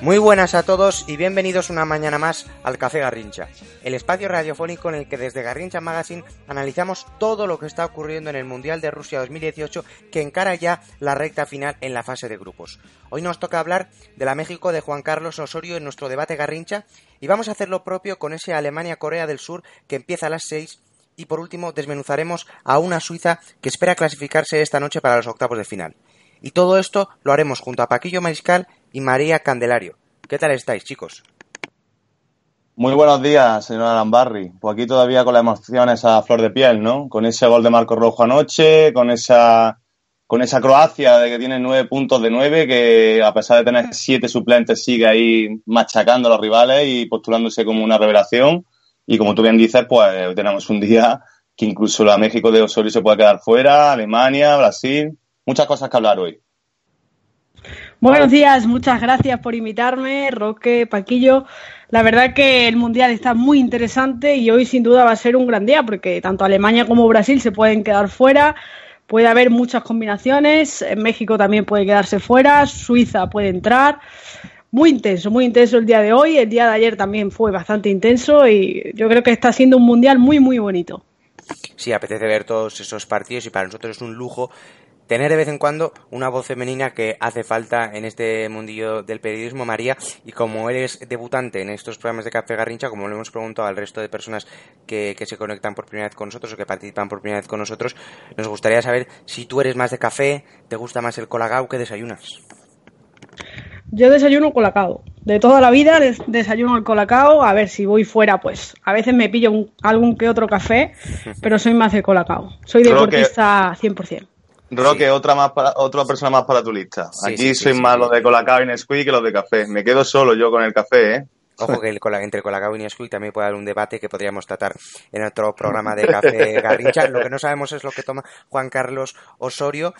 Muy buenas a todos y bienvenidos una mañana más al Café Garrincha, el espacio radiofónico en el que desde Garrincha Magazine analizamos todo lo que está ocurriendo en el Mundial de Rusia 2018 que encara ya la recta final en la fase de grupos. Hoy nos toca hablar de la México de Juan Carlos Osorio en nuestro debate Garrincha y vamos a hacer lo propio con ese Alemania-Corea del Sur que empieza a las 6 y por último desmenuzaremos a una Suiza que espera clasificarse esta noche para los octavos de final. Y todo esto lo haremos junto a Paquillo Mariscal y María Candelario. ¿Qué tal estáis, chicos? Muy buenos días, señor Alambarri. Pues aquí todavía con las emociones a flor de piel, ¿no? Con ese gol de Marco Rojo anoche, con esa con esa Croacia de que tiene nueve puntos de nueve, que a pesar de tener siete suplentes sigue ahí machacando a los rivales y postulándose como una revelación. Y como tú bien dices, pues tenemos un día que incluso la México de Osorio se puede quedar fuera, Alemania, Brasil, muchas cosas que hablar hoy. Buenos días, muchas gracias por invitarme, Roque, Paquillo. La verdad que el Mundial está muy interesante y hoy sin duda va a ser un gran día porque tanto Alemania como Brasil se pueden quedar fuera, puede haber muchas combinaciones, México también puede quedarse fuera, Suiza puede entrar. Muy intenso, muy intenso el día de hoy, el día de ayer también fue bastante intenso y yo creo que está siendo un Mundial muy, muy bonito. Sí, apetece ver todos esos partidos y para nosotros es un lujo tener de vez en cuando una voz femenina que hace falta en este mundillo del periodismo, María, y como eres debutante en estos programas de Café Garrincha, como lo hemos preguntado al resto de personas que, que, se conectan por primera vez con nosotros o que participan por primera vez con nosotros, nos gustaría saber si tú eres más de café, te gusta más el colagao, ¿qué desayunas? Yo desayuno colacao. De toda la vida desayuno el colacao. A ver si voy fuera, pues a veces me pillo un, algún que otro café, pero soy más de colacao. Soy deportista que... 100%. Roque, sí. otra más para, otra persona más para tu lista. Sí, Aquí sí, soy más los de Colacao y Nesquik que los de café. Me quedo solo yo con el café, ¿eh? Ojo que el, entre Colacao y Nesquik también puede haber un debate que podríamos tratar en otro programa de Café Garrincha. Lo que no sabemos es lo que toma Juan Carlos Osorio.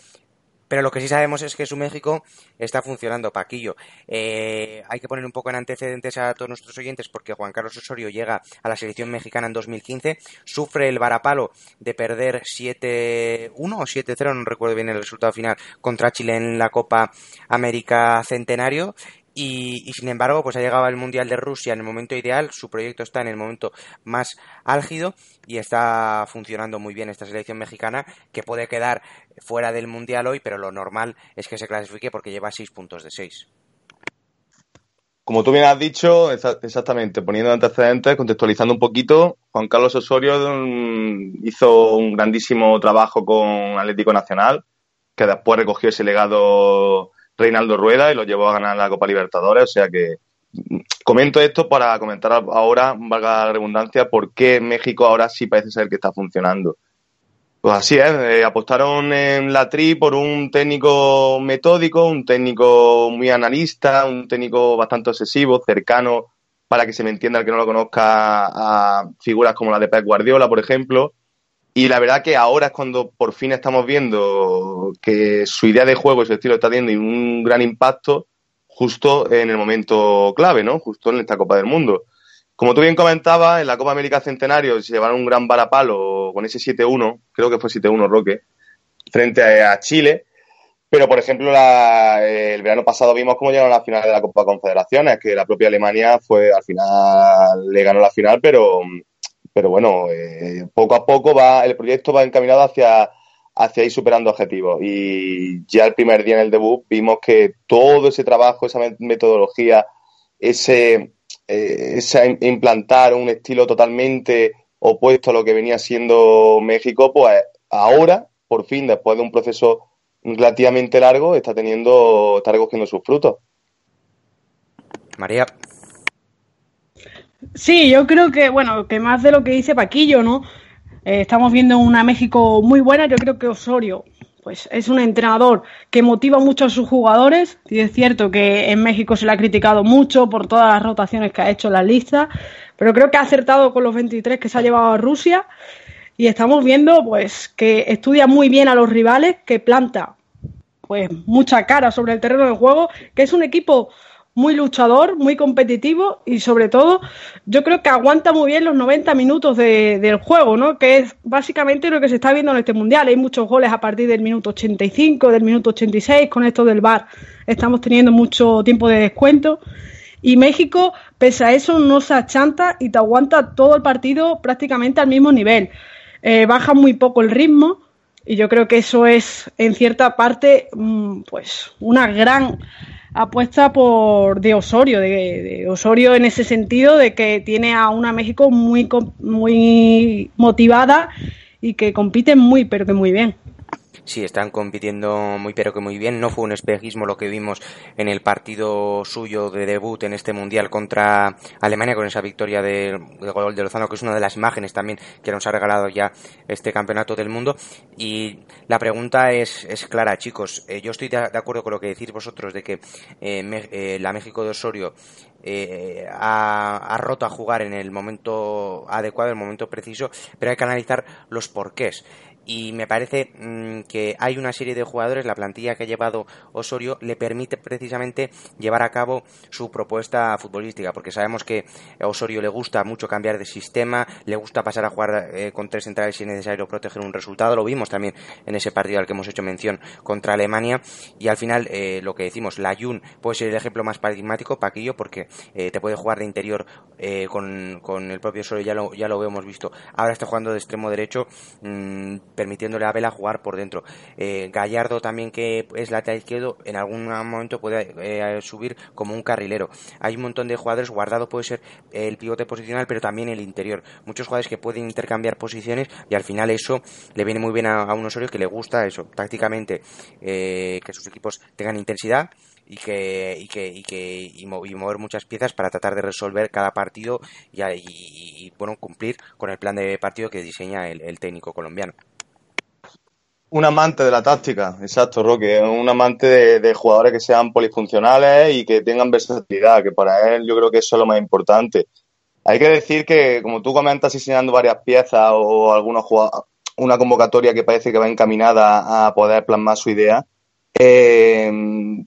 Pero lo que sí sabemos es que su México está funcionando, Paquillo. Eh, hay que poner un poco en antecedentes a todos nuestros oyentes porque Juan Carlos Osorio llega a la selección mexicana en 2015, sufre el varapalo de perder 7-1 o 7-0, no recuerdo bien el resultado final, contra Chile en la Copa América Centenario y, y, sin embargo, pues ha llegado al Mundial de Rusia en el momento ideal, su proyecto está en el momento más álgido y está funcionando muy bien esta selección mexicana que puede quedar fuera del Mundial hoy, pero lo normal es que se clasifique porque lleva 6 puntos de 6. Como tú bien has dicho, exactamente, poniendo antecedentes, contextualizando un poquito, Juan Carlos Osorio hizo un grandísimo trabajo con Atlético Nacional, que después recogió ese legado Reinaldo Rueda y lo llevó a ganar la Copa Libertadores. O sea que comento esto para comentar ahora, valga la redundancia, por qué México ahora sí parece ser que está funcionando. Pues así es, eh, apostaron en la TRI por un técnico metódico, un técnico muy analista, un técnico bastante obsesivo, cercano, para que se me entienda el que no lo conozca, a figuras como la de Pep Guardiola, por ejemplo. Y la verdad que ahora es cuando por fin estamos viendo que su idea de juego y su estilo está teniendo un gran impacto justo en el momento clave, ¿no? Justo en esta Copa del Mundo. Como tú bien comentabas, en la Copa América Centenario se llevaron un gran varapalo con ese 7-1, creo que fue 7-1 Roque, frente a Chile. Pero, por ejemplo, la, el verano pasado vimos cómo llegaron a la final de la Copa Confederaciones, que la propia Alemania fue al final, le ganó la final, pero pero bueno, eh, poco a poco va el proyecto va encaminado hacia, hacia ir superando objetivos. Y ya el primer día en el debut vimos que todo ese trabajo, esa metodología, ese, eh, ese implantar un estilo totalmente opuesto a lo que venía siendo México, pues ahora, por fin, después de un proceso relativamente largo, está teniendo, está recogiendo sus frutos. María. Sí, yo creo que, bueno, que más de lo que dice Paquillo, ¿no? Eh, estamos viendo una México muy buena. Yo creo que Osorio, pues es un entrenador que motiva mucho a sus jugadores. Y es cierto que en México se le ha criticado mucho por todas las rotaciones que ha hecho en la lista, pero creo que ha acertado con los 23 que se ha llevado a Rusia. Y estamos viendo, pues, que estudia muy bien a los rivales, que planta, pues, mucha cara sobre el terreno de juego, que es un equipo muy luchador, muy competitivo y sobre todo yo creo que aguanta muy bien los 90 minutos de, del juego, ¿no? Que es básicamente lo que se está viendo en este mundial. Hay muchos goles a partir del minuto 85, del minuto 86, con esto del VAR estamos teniendo mucho tiempo de descuento. Y México, pese a eso, no se achanta y te aguanta todo el partido prácticamente al mismo nivel. Eh, baja muy poco el ritmo y yo creo que eso es, en cierta parte, mm, pues una gran apuesta por de Osorio, de, Osorio en ese sentido de que tiene a una México muy muy motivada y que compite muy pero que muy bien. Sí, están compitiendo muy pero que muy bien. No fue un espejismo lo que vimos en el partido suyo de debut en este mundial contra Alemania con esa victoria de, gol de Lozano, que es una de las imágenes también que nos ha regalado ya este campeonato del mundo. Y la pregunta es, es clara, chicos. Eh, yo estoy de, acuerdo con lo que decís vosotros de que eh, eh, la México de Osorio ha, ha, roto a jugar en el momento adecuado, en el momento preciso, pero hay que analizar los porqués y me parece mm, que hay una serie de jugadores, la plantilla que ha llevado Osorio le permite precisamente llevar a cabo su propuesta futbolística, porque sabemos que a Osorio le gusta mucho cambiar de sistema, le gusta pasar a jugar eh, con tres centrales si es necesario proteger un resultado, lo vimos también en ese partido al que hemos hecho mención contra Alemania, y al final eh, lo que decimos, la Jun puede ser el ejemplo más paradigmático, Paquillo, porque eh, te puede jugar de interior con, con, el propio Osorio, ya lo, ya lo hemos visto, ahora está jugando de extremo derecho, mmm, permitiéndole a Vela jugar por dentro. Eh, Gallardo también que es lateral izquierdo, en algún momento puede eh, subir como un carrilero. Hay un montón de jugadores, Guardado puede ser el pivote posicional, pero también el interior. Muchos jugadores que pueden intercambiar posiciones y al final eso le viene muy bien a, un Osorio que le gusta eso, tácticamente, eh, que sus equipos tengan intensidad y que y que y que y, mover muchas piezas para tratar de resolver cada partido y, y, bueno cumplir con el plan de partido que diseña el técnico colombiano un amante de la táctica, exacto, Roque. Un amante de, jugadores que sean polifuncionales y que tengan versatilidad, que para él yo creo que eso es lo más importante. Hay que decir que, como tú comentas, diseñando varias piezas o algunos una convocatoria que parece que va encaminada a poder plasmar su idea, eh,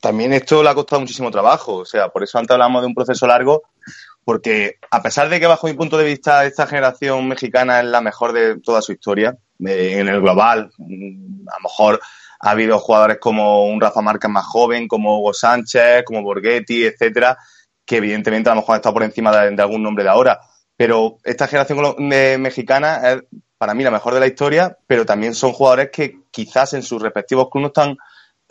también esto le ha costado muchísimo trabajo. O sea, por eso antes hablamos de un proceso largo, porque a pesar de que bajo mi punto de vista esta generación mexicana es la mejor de toda su historia, en el global. A lo mejor ha habido jugadores como un Rafa Márquez más joven, como Hugo Sánchez, como Borghetti, etcétera, que evidentemente a lo mejor han estado por encima de, algún nombre de ahora. Pero esta generación mexicana es para mí la mejor de la historia, pero también son jugadores que quizás en sus respectivos clubes no están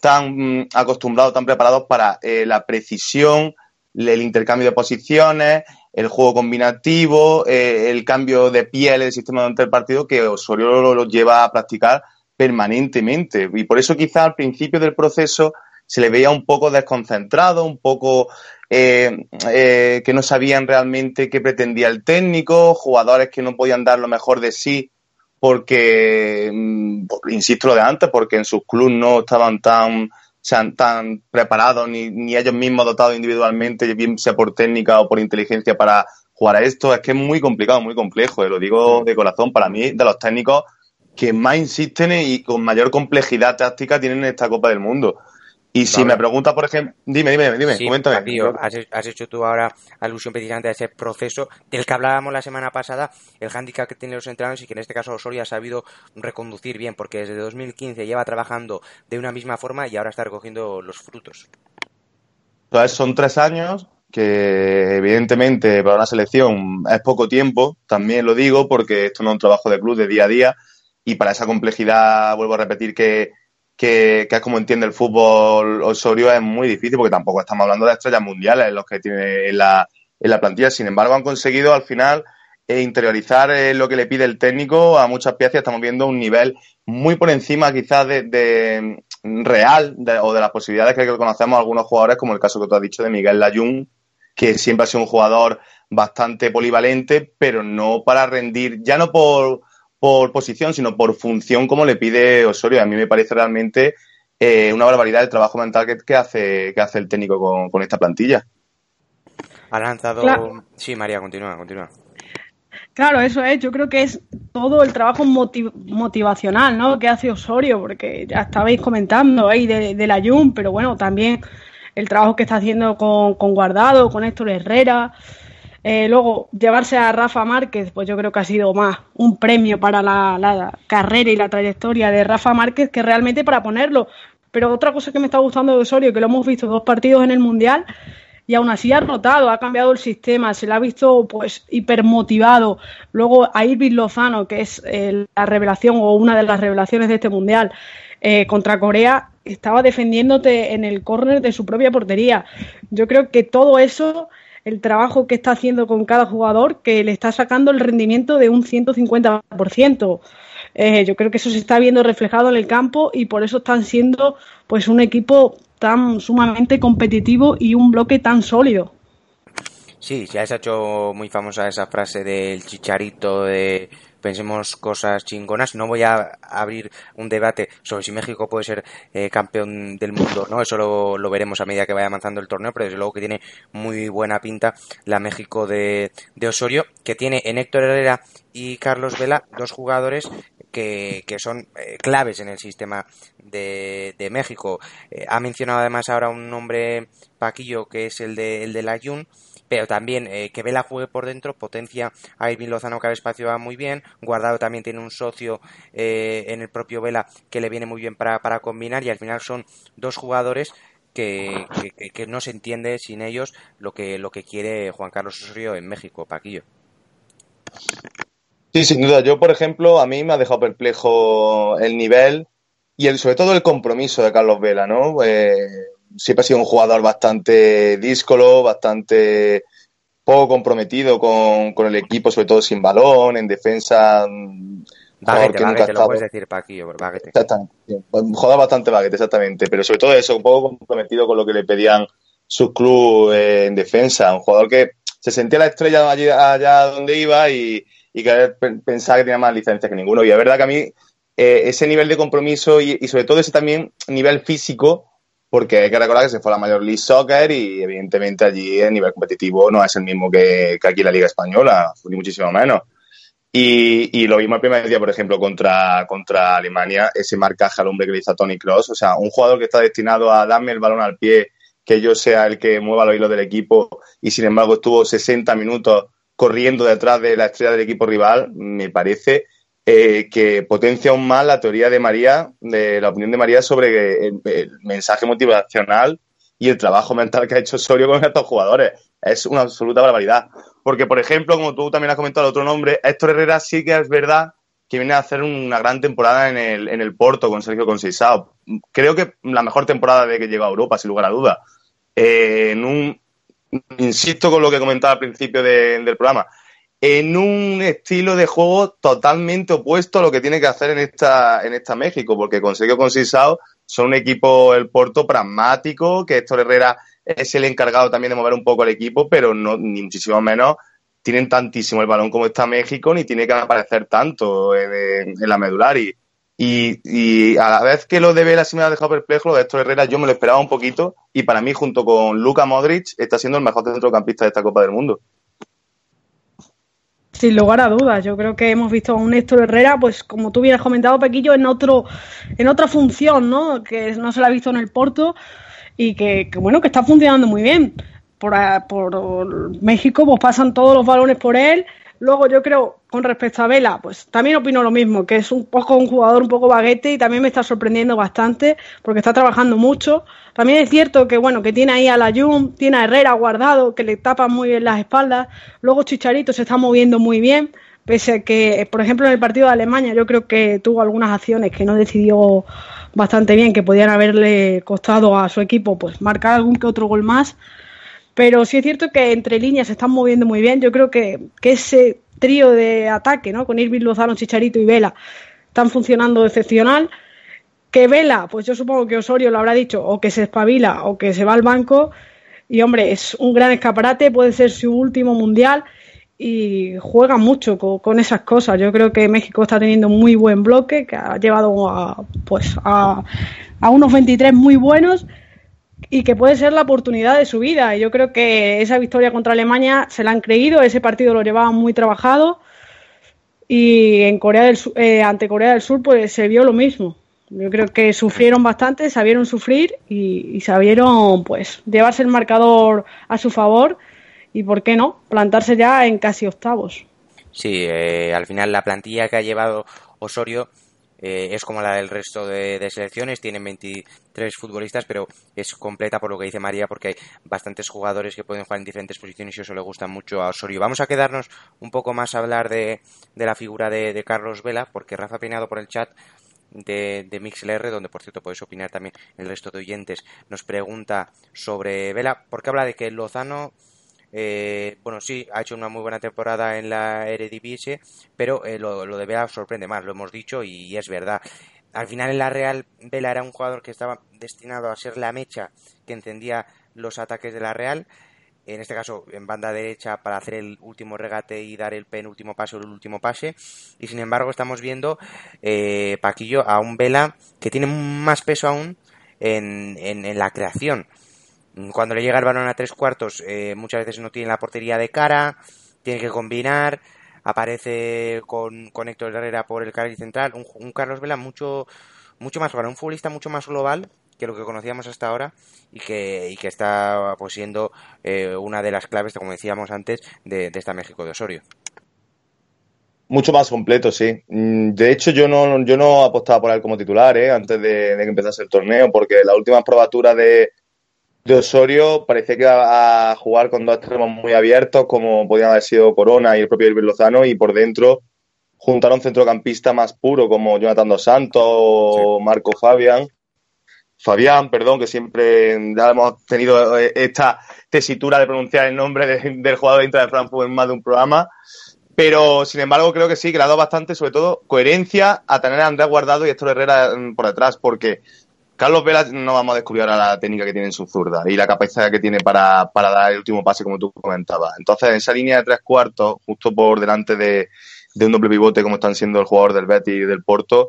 tan mm, acostumbrados, tan preparados para eh, la precisión, el intercambio de posiciones, el juego combinativo, eh, el cambio de piel del sistema durante el partido que Osorio lo, lleva a practicar permanentemente. Y por eso quizá al principio del proceso se le veía un poco desconcentrado, un poco eh, eh, que no sabían realmente qué pretendía el técnico, jugadores que no podían dar lo mejor de sí porque, mm, insisto lo de antes, porque en sus clubes no estaban tan sean tan preparados ni, ni ellos mismos dotados individualmente, bien sea por técnica o por inteligencia para jugar a esto. Es que es muy complicado, muy complejo. Eh, lo digo de corazón, para mí, de los técnicos que más insisten y con mayor complejidad táctica tienen en esta Copa del Mundo. Y si me pregunta, por ejemplo, dime, dime, dime, coméntame. has, hecho tú ahora alusión precisamente a ese proceso del que hablábamos la semana pasada, el hándicap que tienen los entrenadores y que en este caso Osorio ha sabido reconducir bien, porque desde 2015 lleva trabajando de una misma forma y ahora está recogiendo los frutos. Pues son tres años que evidentemente para una selección es poco tiempo, también lo digo porque esto no es un trabajo de club de día a día, y para esa complejidad, vuelvo a repetir que, que, es como entiende el fútbol Osorio, es muy difícil porque tampoco estamos hablando de estrellas mundiales los que tiene en la, en la plantilla. Sin embargo, han conseguido al final eh, interiorizar eh, lo que le pide el técnico a muchas piezas. Estamos viendo un nivel muy por encima quizás de, real o de las posibilidades que conocemos algunos jugadores, como el caso que tú has dicho de Miguel Layún, que siempre ha sido un jugador bastante polivalente, pero no para rendir, ya no por, por posición, sino por función como le pide Osorio. A mí me parece realmente eh, una barbaridad el trabajo mental que, hace, que hace el técnico con, esta plantilla. Ha lanzado... Sí, María, continúa, continúa. Claro, eso es. Yo creo que es todo el trabajo motivacional, ¿no? Que hace Osorio, porque ya estabais comentando ahí de, la Jun, pero bueno, también el trabajo que está haciendo con, con Guardado, con Héctor Herrera. Eh, luego, llevarse a Rafa Márquez, pues yo creo que ha sido más un premio para la, carrera y la trayectoria de Rafa Márquez que realmente para ponerlo. Pero otra cosa que me está gustando de Osorio, que lo hemos visto dos partidos en el Mundial, y aún así ha rotado, ha cambiado el sistema, se le ha visto pues hipermotivado. Luego a Irving Lozano, que es eh, la revelación o una de las revelaciones de este mundial, eh, contra Corea, estaba defendiéndote en el córner de su propia portería. Yo creo que todo eso, el trabajo que está haciendo con cada jugador, que le está sacando el rendimiento de un 150%. Eh, yo creo que eso se está viendo reflejado en el campo y por eso están siendo pues un equipo tan sumamente competitivo y un bloque tan sólido. Sí, ya se ha hecho muy famosa esa frase del chicharito de pensemos cosas chingonas. No voy a abrir un debate sobre si México puede ser eh, campeón del mundo, ¿no? Eso lo, veremos a medida que vaya avanzando el torneo, pero desde luego que tiene muy buena pinta la México de, de Osorio, que tiene en Héctor Herrera y Carlos Vela dos jugadores que, son eh, claves en el sistema de, de México. Eh, ha mencionado además ahora un nombre Paquillo que es el de, el de la Jun, pero también eh, que Vela juegue por dentro potencia a Irving Lozano que al espacio va muy bien, Guardado también tiene un socio en el propio Vela que le viene muy bien para, para combinar y al final son dos jugadores que, que, que, no se entiende sin ellos lo que, lo que quiere Juan Carlos Osorio en México, Paquillo. Sí, sin duda. Yo, por ejemplo, a mí me ha dejado perplejo el nivel y el, sobre todo el compromiso de Carlos Vela, ¿no? Eh, siempre ha sido un jugador bastante díscolo, bastante poco comprometido con, con, el equipo, sobre todo sin balón, en defensa. Baguete, que nunca lo puedes decir Paquillo, baguete. Exactamente. Juega bastante baguete, exactamente. Pero sobre todo eso, un poco comprometido con lo que le pedían sus clubes eh, en defensa. Un jugador que se sentía la estrella allá, allá donde iba y, y que pensaba que tenía más licencias que ninguno. Y es verdad que a mí eh, ese nivel de compromiso y, sobre todo ese también nivel físico, porque hay que recordar que se fue a la Major League Soccer y evidentemente allí el nivel competitivo no es el mismo que, aquí en la Liga Española, ni muchísimo menos. Y, lo vimos el primer día, por ejemplo, contra, contra Alemania, ese marcaje al hombre que le hizo a Tony Cross. O sea, un jugador que está destinado a darme el balón al pie, que yo sea el que mueva los hilos del equipo, y sin embargo estuvo 60 minutos corriendo detrás de la estrella del equipo rival, me parece eh, que potencia aún más la teoría de María, la opinión de María sobre el, mensaje motivacional y el trabajo mental que ha hecho Sorio con estos jugadores. Es una absoluta barbaridad. Porque, por ejemplo, como tú también has comentado el otro nombre, Héctor Herrera sí que es verdad que viene a hacer una gran temporada en el, en el Porto con Sergio Conceição. Creo que la mejor temporada de que llegó a Europa, sin lugar a duda. Eh, insisto con lo que comentaba al principio del programa, en un estilo de juego totalmente opuesto a lo que tiene que hacer en esta, en esta México, porque consiguió con Sisao son un equipo, el Porto, pragmático, que Héctor Herrera es el encargado también de mover un poco el equipo, pero no, ni muchísimo menos tienen tantísimo el balón como está México, ni tiene que aparecer tanto en, la medular. Y, y, a la vez que lo de Vela sí me ha dejado perplejo, de Héctor Herrera yo me lo esperaba un poquito y para mí junto con Luka Modric está siendo el mejor centrocampista de esta Copa del Mundo. Sin lugar a dudas, yo creo que hemos visto a un Héctor Herrera, pues como tú hubieras comentado, Pequillo, en otro, en otra función, ¿no? Que no se la ha visto en el Porto y que, bueno, que está funcionando muy bien. Por, por México, pues pasan todos los balones por él Luego yo creo, con respecto a Vela, pues también opino lo mismo, que es un poco un jugador un poco baguete y también me está sorprendiendo bastante porque está trabajando mucho. También es cierto que bueno, que tiene ahí a la Jun, tiene a Herrera guardado, que le tapan muy bien las espaldas. Luego Chicharito se está moviendo muy bien. pese a que, por ejemplo, en el partido de Alemania yo creo que tuvo algunas acciones que no decidió bastante bien, que podían haberle costado a su equipo pues marcar algún que otro gol más. Pero sí es cierto que entre líneas se están moviendo muy bien. Yo creo que, que ese trío de ataque, ¿no? Con Irving Lozano, Chicharito y Vela, están funcionando excepcional. Que Vela, pues yo supongo que Osorio lo habrá dicho, o que se espabila o que se va al banco. Y hombre, es un gran escaparate, puede ser su último mundial y juega mucho con, esas cosas. Yo creo que México está teniendo muy buen bloque, que ha llevado a, pues a, a unos 23 muy buenos y que puede ser la oportunidad de su vida. Yo creo que esa victoria contra Alemania se la han creído, ese partido lo llevaban muy trabajado y en Corea del eh, ante Corea del Sur pues se vio lo mismo. Yo creo que sufrieron bastante, sabieron sufrir y, sabieron pues llevarse el marcador a su favor y por qué no, plantarse ya en casi octavos. Sí, eh, al final la plantilla que ha llevado Osorio eh, es como la del resto de, selecciones, tienen 23 futbolistas, pero es completa por lo que dice María, porque hay bastantes jugadores que pueden jugar en diferentes posiciones y eso le gusta mucho a Osorio. Vamos a quedarnos un poco más a hablar de, la figura de, de Carlos Vela, porque Rafa Peinado por el chat de, de MixLR, donde por cierto podéis opinar también el resto de oyentes, nos pregunta sobre Vela, porque habla de que Lozano, eh, bueno, sí, ha hecho una muy buena temporada en la Eredivisie, pero eh, lo, de Vela sorprende más, lo hemos dicho y, es verdad. Al final en la Real, Vela era un jugador que estaba destinado a ser la mecha que encendía los ataques de la Real. En este caso en banda derecha para hacer el último regate y dar el penúltimo paso o el último pase. Y sin embargo estamos viendo eh, Paquillo a un Vela que tiene más peso aún en, en, la creación cuando le llega el balón a tres cuartos eh, muchas veces no tiene la portería de cara tiene que combinar aparece con, con Héctor Herrera por el carril central un, Carlos Vela mucho mucho más global, un futbolista mucho más global que lo que conocíamos hasta ahora y que, y que está pues, siendo eh, una de las claves, como decíamos antes, de, esta México de Osorio. Mucho más completo, sí. Mm, de hecho, yo no, yo no apostaba por él como titular ¿eh? antes de, que empezase el torneo, porque la última probatura de, de Osorio parecía que iba a jugar con dos extremos muy abiertos, como podían haber sido Corona y el propio Irving Lozano, y por dentro juntar a un centrocampista más puro como Jonathan Dos Santos o Marco Fabian Fabián, perdón, que siempre ya hemos tenido eh, esta tesitura de pronunciar el nombre del jugador de Inter de Frankfurt en más de un programa. Pero, sin embargo, creo que sí, que le ha dado bastante, sobre todo, coherencia a tener a Andrés Guardado y Héctor Herrera mm, por detrás, porque Carlos Vela no vamos a descubrir ahora la técnica que tiene en su zurda y la capacidad que tiene para, para dar el último pase, como tú comentabas. Entonces, en esa línea de tres cuartos, justo por delante de, un doble pivote, como están siendo el jugador del Betis y del Porto,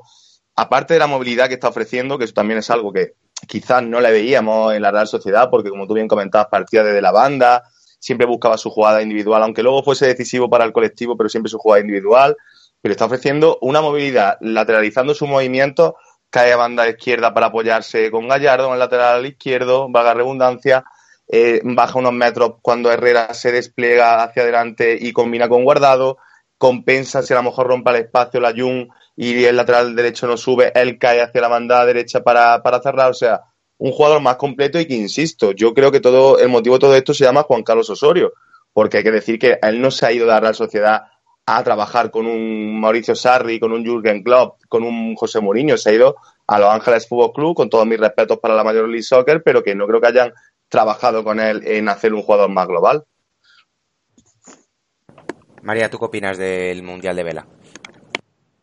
aparte de la movilidad que está ofreciendo, que eso también es algo que quizás no le veíamos en la Real Sociedad, porque como tú bien comentabas, partía desde la banda, siempre buscaba su jugada individual, aunque luego fuese decisivo para el colectivo, pero siempre su jugada individual, pero está ofreciendo una movilidad, lateralizando sus movimientos, cae a banda izquierda para apoyarse con Gallardo, en el lateral izquierdo, vaga redundancia, eh, baja unos metros cuando Herrera se despliega hacia adelante y combina con Guardado, compensa si a lo mejor rompa el espacio la Jung y el lateral derecho no sube, él cae hacia la banda derecha para, cerrar. O sea, un jugador más completo y que, insisto, yo creo que todo el motivo de todo esto se llama Juan Carlos Osorio, porque hay que decir que él no se ha ido de la Real Sociedad a trabajar con un Mauricio Sarri, con un Jürgen Klopp, con un José Mourinho, se ha ido a Los Ángeles Fútbol Club, con todos mis respetos para la Major League Soccer, pero que no creo que hayan trabajado con él en hacer un jugador más global. María, ¿tú qué opinas del Mundial de Vela?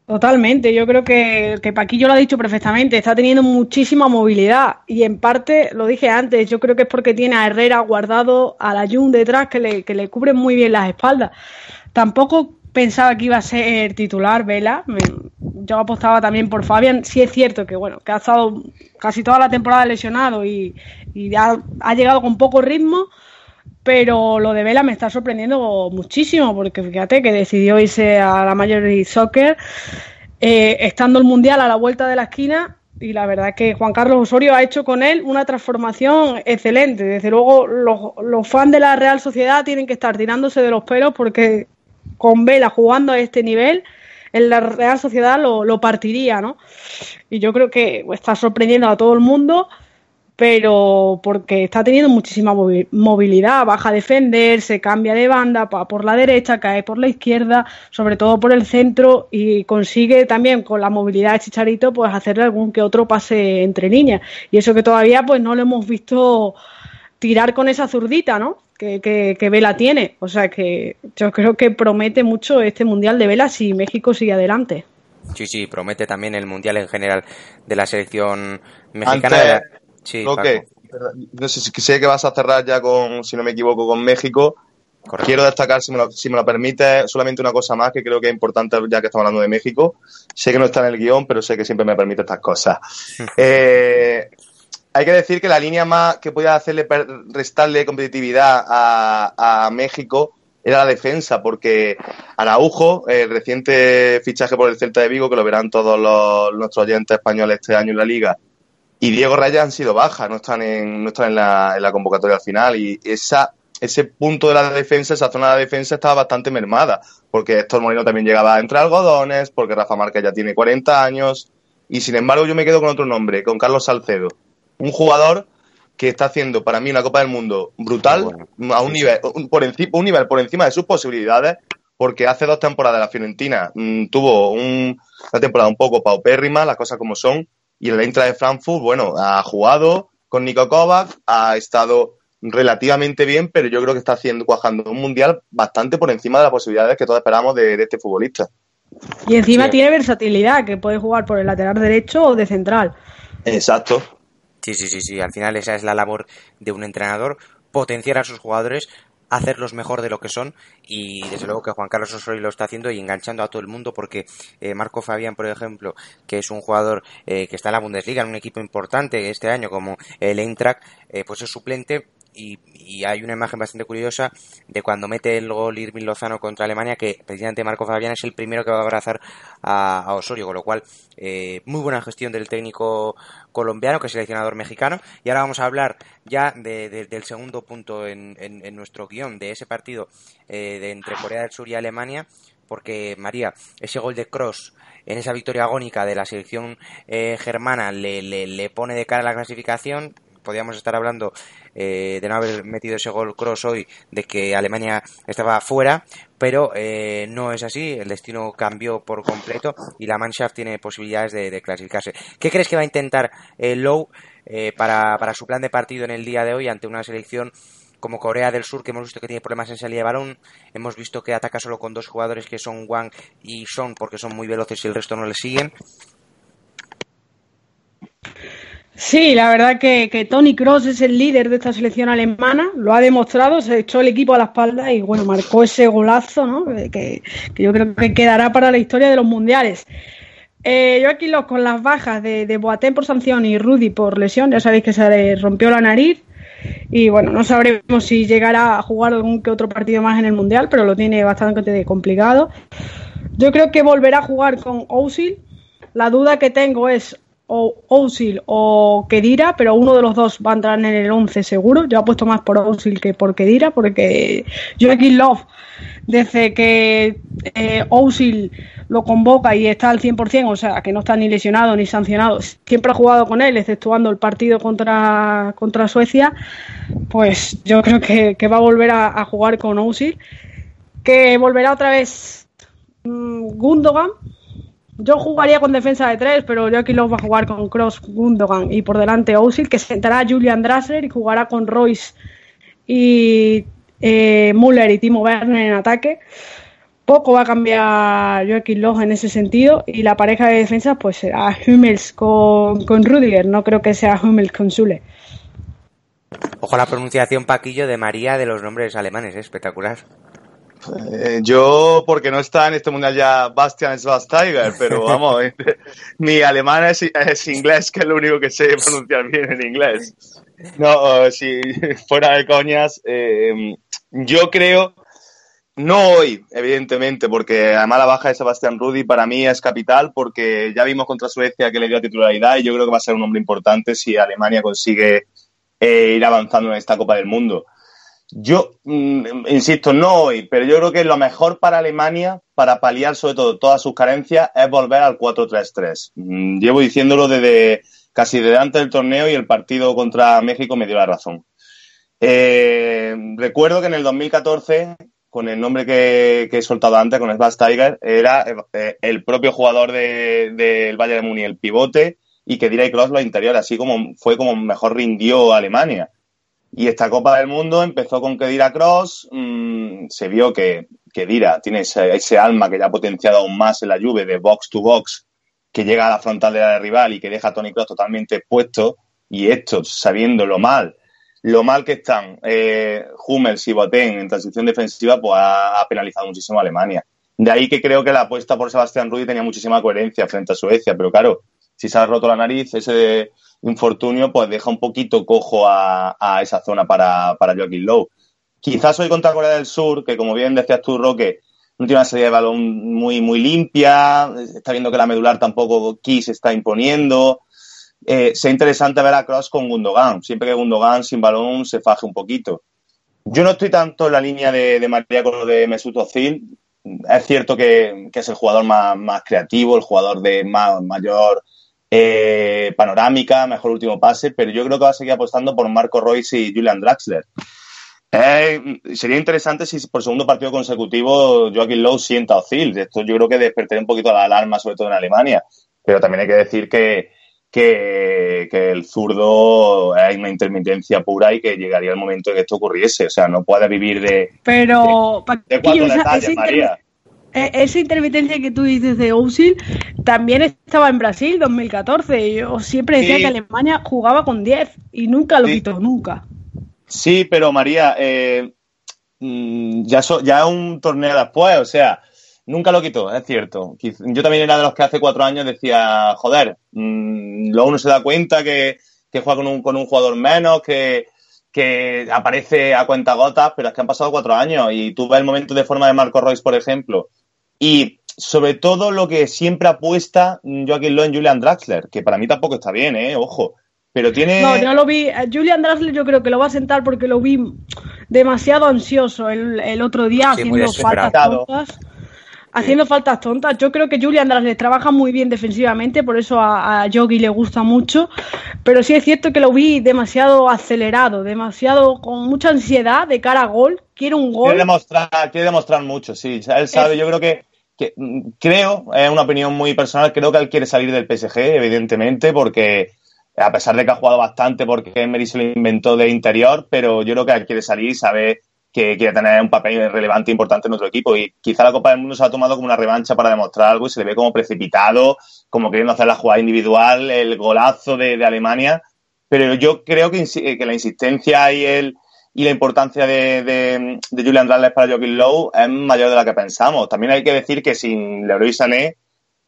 Totalmente, yo creo que, que Paquillo lo ha dicho perfectamente, está teniendo muchísima movilidad y en parte, lo dije antes, yo creo que es porque tiene a Herrera guardado a la Jun detrás que le, que le cubren muy bien las espaldas. Tampoco pensaba que iba a ser titular Vela, yo apostaba también por Fabián, sí es cierto que bueno, que ha estado casi toda la temporada lesionado y, y ha, llegado con poco ritmo, pero lo de Vela me está sorprendiendo muchísimo, porque fíjate que decidió irse a la Major League Soccer, eh, estando el Mundial a la vuelta de la esquina, y la verdad que Juan Carlos Osorio ha hecho con él una transformación excelente. Desde luego, los, fans de la Real Sociedad tienen que estar tirándose de los pelos porque con Vela jugando a este nivel, en la Real Sociedad lo, lo partiría, ¿no? Y yo creo que está sorprendiendo a todo el mundo pero porque está teniendo muchísima movilidad, baja a defender, se cambia de banda por la derecha, cae por la izquierda, sobre todo por el centro y consigue también con la movilidad de Chicharito pues hacerle algún que otro pase entre líneas y eso que todavía pues no lo hemos visto tirar con esa zurdita, ¿no? Que, que, Vela tiene. O sea que yo creo que promete mucho este Mundial de Vela si México sigue adelante. Sí, sí, promete también el Mundial en general de la selección mexicana. Sí, No sé si sé que vas a cerrar ya con, si no me equivoco, con México. Quiero destacar, si me, lo, si me lo permite, solamente una cosa más que creo que es importante ya que estamos hablando de México. Sé que no está en el guion, pero sé que siempre me permite estas cosas. Eh, hay que decir que la línea más que podía hacerle restarle competitividad a, México era la defensa, porque Araujo, el reciente fichaje por el Celta de Vigo, que lo verán todos los, nuestros oyentes españoles este año en la liga, y Diego Raya han sido bajas, no están en, no están en la, en la convocatoria al final. Y esa, ese punto de la defensa, esa zona de la defensa estaba bastante mermada, porque Héctor Moreno también llegaba entre algodones, porque Rafa Márquez ya tiene 40 años, y sin embargo yo me quedo con otro nombre, con Carlos Salcedo, un jugador que está haciendo para mí una Copa del Mundo brutal, a un nivel, por encima, un nivel por encima de sus posibilidades, porque hace dos temporadas la Fiorentina mm, tuvo un, una temporada un poco paupérrima, las cosas como son, y el Eintracht de Frankfurt, bueno, ha jugado con Nico Kovac, ha estado relativamente bien, pero yo creo que está haciendo cuajando un mundial bastante por encima de las posibilidades que todos esperamos de, este futbolista. Y encima tiene versatilidad, que puede jugar por el lateral derecho o de central. Exacto. Sí, sí, sí, sí. Al final esa es la labor de un entrenador, potenciar a sus jugadores, hacerlos mejor de lo que son y desde luego que Juan Carlos Osorio lo está haciendo y enganchando a todo el mundo porque eh, Marco Fabián, por ejemplo, que es un jugador eh, que está en la Bundesliga, en un equipo importante este año como el Eintracht, eh, pues es suplente y, hay una imagen bastante curiosa de cuando mete el gol Irving Lozano contra Alemania, que precisamente Marco Fabián es el primero que va a abrazar a, Osorio, con lo cual eh, muy buena gestión del técnico colombiano, que es seleccionador mexicano. Y ahora vamos a hablar ya del segundo punto en, nuestro guion, de ese partido eh, de entre Corea del Sur y Alemania, porque María, ese gol de Cross en esa victoria agónica de la selección eh, germana le, le, pone de cara a la clasificación, podíamos estar hablando eh, de no haber metido ese gol cross hoy, de que Alemania estaba fuera, pero eh, no es así, el destino cambió por completo y la Mannschaft tiene posibilidades de, clasificarse. ¿Qué crees que va a intentar eh, Lowe para, para su plan de partido en el día de hoy ante una selección como Corea del Sur, que hemos visto que tiene problemas en salida de balón, hemos visto que ataca solo con dos jugadores que son Wang y Son porque son muy veloces y el resto no le siguen. Sí, la verdad que, Tony Cross es el líder de esta selección alemana, lo ha demostrado, se echó el equipo a la espalda y bueno, marcó ese golazo, ¿no? Que, yo creo que quedará para la historia de los mundiales. Eh, yo aquí los, con las bajas de, de Boateng por sanción y Rudy por lesión, ya sabéis que se le rompió la nariz y bueno, no sabremos si llegará a jugar algún que otro partido más en el mundial, pero lo tiene bastante complicado. Yo creo que volverá a jugar con Ousil. La duda que tengo es o Ousil o Kedira, pero uno de los dos va a entrar en el 11 seguro. Yo apuesto más por Ousil que por Kedira, porque Joaquín Love, desde que eh, lo convoca y está al 100%, o sea, que no está ni lesionado ni sancionado, siempre ha jugado con él, exceptuando el partido contra, contra Suecia, pues yo creo que, va a volver a, jugar con Ousil, que volverá otra vez mm, Gundogan yo jugaría con defensa de tres, pero yo aquí los va a jugar con Cross, Gundogan y por delante Ozil, que sentará a Julian Drasser y jugará con Royce y eh, Müller y Timo Werner en ataque. Poco va a cambiar Joaquín Loh en ese sentido y la pareja de defensa pues será Hummels con, con Rudiger, no creo que sea Hummels con Sule. Ojo la pronunciación Paquillo de María de los nombres alemanes, espectacular. Eh, yo, porque no está en este mundial ya Bastian Schweinsteiger, pero vamos, mi alemán es, inglés, que es lo único que sé pronunciar bien en inglés. No, si fuera de coñas, eh, yo creo, no hoy, evidentemente, porque además la baja de Sebastián Rudy para mí es capital, porque ya vimos contra Suecia que le dio titularidad y yo creo que va a ser un hombre importante si Alemania consigue eh, ir avanzando en esta Copa del Mundo. Yo, mm, insisto, no hoy, pero yo creo que lo mejor para Alemania, para paliar sobre todo todas sus carencias, es volver al 4-3-3. Mm, llevo diciéndolo desde casi de antes del torneo y el partido contra México me dio la razón. Eh, recuerdo que en el 2014, con el nombre que, he soltado antes, con Sbass Tiger, era eh, el propio jugador del de, Valle de Muni, el pivote, y que Dira Cross lo interior, así como fue como mejor rindió Alemania. Y esta Copa del Mundo empezó con que Dira Cross, mmm, se vio que, que Dira tiene ese, ese, alma que ya ha potenciado aún más en la lluvia de box to box, que llega a la frontal de la rival y que deja a Tony Cross totalmente expuesto, y esto sabiendo lo mal, lo mal que están eh, Hummels y Boten en transición defensiva, pues ha, penalizado muchísimo a Alemania. De ahí que creo que la apuesta por Sebastián Rudi tenía muchísima coherencia frente a Suecia, pero claro, si se ha roto la nariz, ese infortunio pues deja un poquito cojo a, esa zona para, para Joaquín Lowe. Quizás hoy contra Corea del Sur, que como bien decías tú, Roque, no tiene una salida de balón muy, muy limpia, está viendo que la medular tampoco se está imponiendo. Eh, sea interesante ver a Cross con Gundogan, siempre que Gundogan sin balón se faje un poquito. Yo no estoy tanto en la línea de, María con lo de Mesut Özil. Es cierto que, es el jugador más, creativo, el jugador de mayor eh, panorámica, mejor último pase, pero yo creo que va a seguir apostando por Marco Royce y Julian Draxler. Eh, sería interesante si por segundo partido consecutivo Joaquín Lowe sienta Ozil. Esto yo creo que despertaría un poquito la alarma, sobre todo en Alemania. Pero también hay que decir que, que, que, el zurdo hay una intermitencia pura y que llegaría el momento de que esto ocurriese. O sea, no puede vivir de, pero, de, de cuatro detalles, María. Eh, esa intermitencia que tú dices de Ozil también estaba en Brasil 2014. Yo siempre decía sí. que Alemania jugaba con 10 y nunca lo sí. quitó, nunca. Sí, pero María, eh, mm, ya, so, ya un torneo después, o sea, nunca lo quitó, es cierto. Yo también era de los que hace cuatro años decía, joder, mmm, luego uno se da cuenta que, que juega con un, con un jugador menos, que, que aparece a cuenta gotas, pero es que han pasado cuatro años y tú ves el momento de forma de Marco Royce, por ejemplo, y sobre todo lo que siempre apuesta Joaquín Lowe en Julian Draxler, que para mí tampoco está bien, ¿eh? Ojo. Pero tiene. No, yo lo vi. Julian Draxler, yo creo que lo va a sentar porque lo vi demasiado ansioso el, el otro día Sí, haciendo faltas. Haciendo faltas tontas. Yo creo que Julian Draxler trabaja muy bien defensivamente, por eso a, a Yogi le gusta mucho. Pero sí es cierto que lo vi demasiado acelerado, demasiado con mucha ansiedad de cara a gol. Quiere un gol. Quiere demostrar, quiere demostrar mucho, sí. Él sabe, yo creo que que, creo, es una opinión muy personal, creo que él quiere salir del PSG, evidentemente, porque a pesar de que ha jugado bastante, porque Emery se lo inventó de interior, pero yo creo que él quiere salir y sabe que quiere tener un papel relevante e importante en otro equipo. Y quizá la Copa del Mundo se ha tomado como una revancha para demostrar algo y se le ve como precipitado, como queriendo hacer la jugada individual, el golazo de, Alemania. Pero yo creo que, que la insistencia y el, y la importancia de, de, Julian Draxler para Joaquín Lowe es mayor de la que pensamos. También hay que decir que sin Leroy Sané,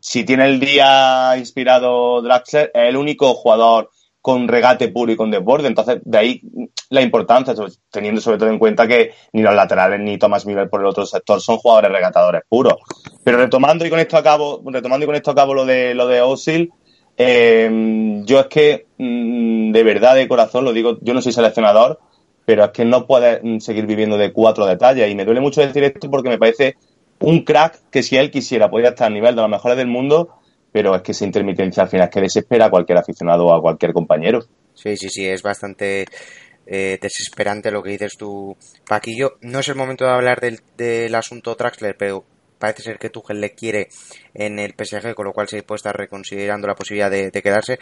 si tiene el día inspirado Draxler, es el único jugador con regate puro y con desborde. Entonces, de ahí la importancia, teniendo sobre todo en cuenta que ni los laterales ni Thomas Miller por el otro sector son jugadores regatadores puros. Pero retomando y con esto acabo, retomando y con esto acabo lo de lo de Osil, eh, yo es que mm, de verdad, de corazón, lo digo, yo no soy seleccionador, pero es que no puedes seguir viviendo de cuatro detalles. Y me duele mucho decir esto porque me parece un crack que si él quisiera podría estar a nivel de los mejores del mundo, pero es que esa intermitencia al final es que desespera a cualquier aficionado o a cualquier compañero. Sí, sí, sí, es bastante eh, desesperante lo que dices tú, Paquillo. No es el momento de hablar del, del asunto Traxler, pero parece ser que Tuchel le quiere en el PSG, con lo cual se puede estar reconsiderando la posibilidad de, quedarse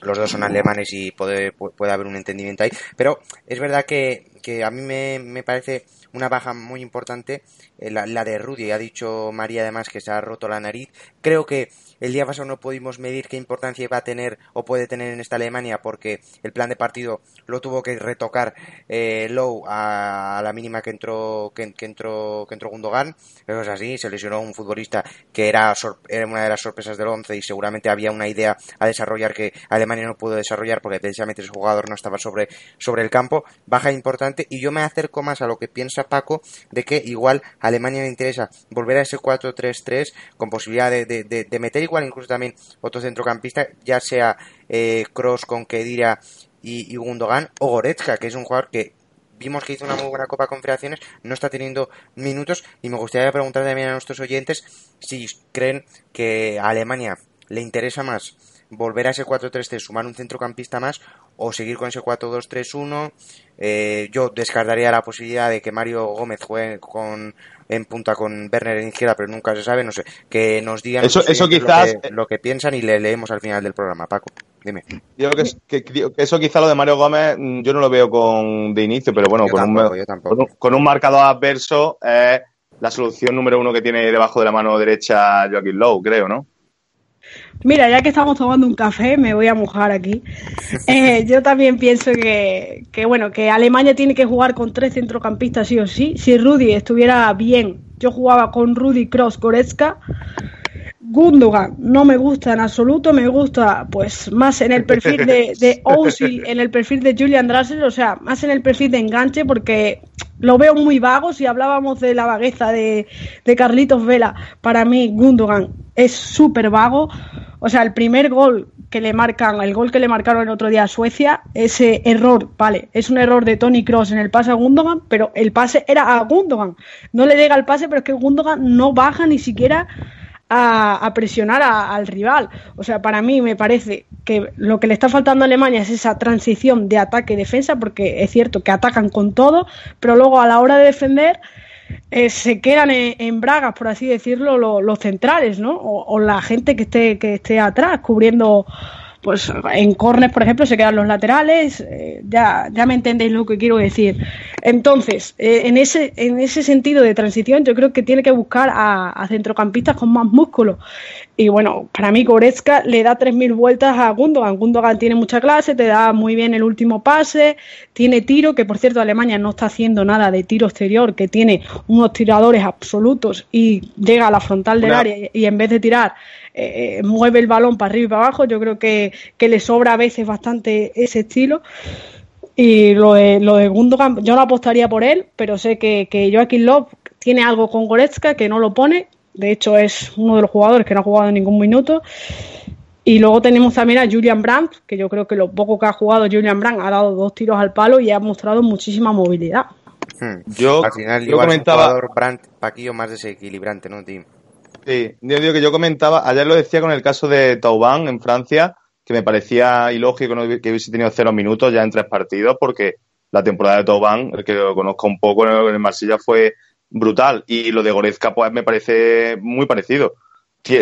los dos son alemanes y puede, puede haber un entendimiento ahí. Pero es verdad que, que a mí me, me, parece una baja muy importante eh, la, la, de Rudy. Ha dicho María además que se ha roto la nariz. Creo que el día pasado no pudimos medir qué importancia va a tener o puede tener en esta Alemania porque el plan de partido lo tuvo que retocar eh, Low a, la mínima que entró que, entró que entró Gundogan. Eso es así, se lesionó un futbolista que era, era una de las sorpresas del 11 y seguramente había una idea a desarrollar que Alemania no pudo desarrollar porque precisamente ese jugador no estaba sobre, sobre el campo. Baja importante y yo me acerco más a lo que piensa Paco de que igual Alemania le interesa volver a ese 4-3-3 con posibilidad de, de, de, de meter igual incluso también otro centrocampista, ya sea eh, Cross con Kedira y, y, Gundogan o Goretzka, que es un jugador que vimos que hizo una muy buena Copa de Confederaciones, no está teniendo minutos y me gustaría preguntar también a nuestros oyentes si creen que a Alemania le interesa más volver a ese 4-3-3, sumar un centrocampista más o seguir con ese 4-2-3-1. Eh, yo descartaría la posibilidad de que Mario Gómez juegue con en punta con Werner en izquierda, pero nunca se sabe, no sé, que nos digan Eso- eso quizás- lo, que, lo que piensan y le leemos al final del programa, Paco. Dime. Yo creo que, que- que eso quizá lo de Mario Gómez mm, yo no lo veo con de inicio, pero bueno, con, tampoco, un, con un- con un marcador adverso es la solución número uno que tiene debajo de la mano derecha Joaquín Lowe, creo, ¿no? Mira, ya que estamos tomando un café, me voy a mojar aquí. Eh, yo también pienso que, que, bueno, que Alemania tiene que jugar con tres centrocampistas sí o sí. Si Rudy estuviera bien, yo jugaba con Rudy Cross Goretzka. Gundogan no me gusta en absoluto, me gusta pues más en el perfil de, de Ozil, en el perfil de Julian Draxler, o sea, más en el perfil de enganche porque lo veo muy vago. Si hablábamos de la vagueza de, de Carlitos Vela, para mí Gundogan es súper vago. O sea, el primer gol que le marcan, el gol que le marcaron el otro día a Suecia, ese error, vale, es un error de Tony Cross en el pase a Gundogan, pero el pase era a Gundogan. No le llega el pase, pero es que Gundogan no baja ni siquiera a, presionar a- al rival. O sea, para mí me parece que lo que le está faltando a Alemania es esa transición de ataque-defensa, porque es cierto que atacan con todo, pero luego a la hora de defender eh, se quedan en, en bragas, por así decirlo, lo- los centrales, ¿no? O, o la gente que esté, que esté atrás, cubriendo, pues en corners, por ejemplo, se quedan los laterales, eh, ya, ya me entendéis lo que quiero decir. Entonces, eh, en, ese, en ese sentido de transición, yo creo que tiene que buscar a, a centrocampistas con más músculo. Y bueno, para mí Goretzka le da 3.000 vueltas a Gundogan. Gundogan tiene mucha clase, te da muy bien el último pase, tiene tiro, que por cierto Alemania no está haciendo nada de tiro exterior, que tiene unos tiradores absolutos y llega a la frontal del Una- área y, en vez de tirar eh, mueve el balón para arriba y para abajo. Yo creo que, que le sobra a veces bastante ese estilo. Y lo de, lo de Gundogan, yo no apostaría por él, pero sé que, que Joaquín Love tiene algo con Goretzka que no lo pone. De hecho, es uno de los jugadores que no ha jugado ningún minuto. Y luego tenemos también a Julian Brandt, que yo creo que lo poco que ha jugado Julian Brandt ha dado dos tiros al palo y ha mostrado muchísima movilidad. Hmm. Yo, Al final, yo igual comentaba, es un jugador Brandt, Paquillo más desequilibrante, ¿no, Tim? sí, yo digo que yo comentaba, ayer lo decía con el caso de Tauban en Francia, que me parecía ilógico ¿no? que hubiese tenido cero minutos ya en tres partidos, porque la temporada de Tauban, el que lo conozco un poco en el, en el Marsella, fue brutal. Y lo de Goretzka, pues me parece muy parecido.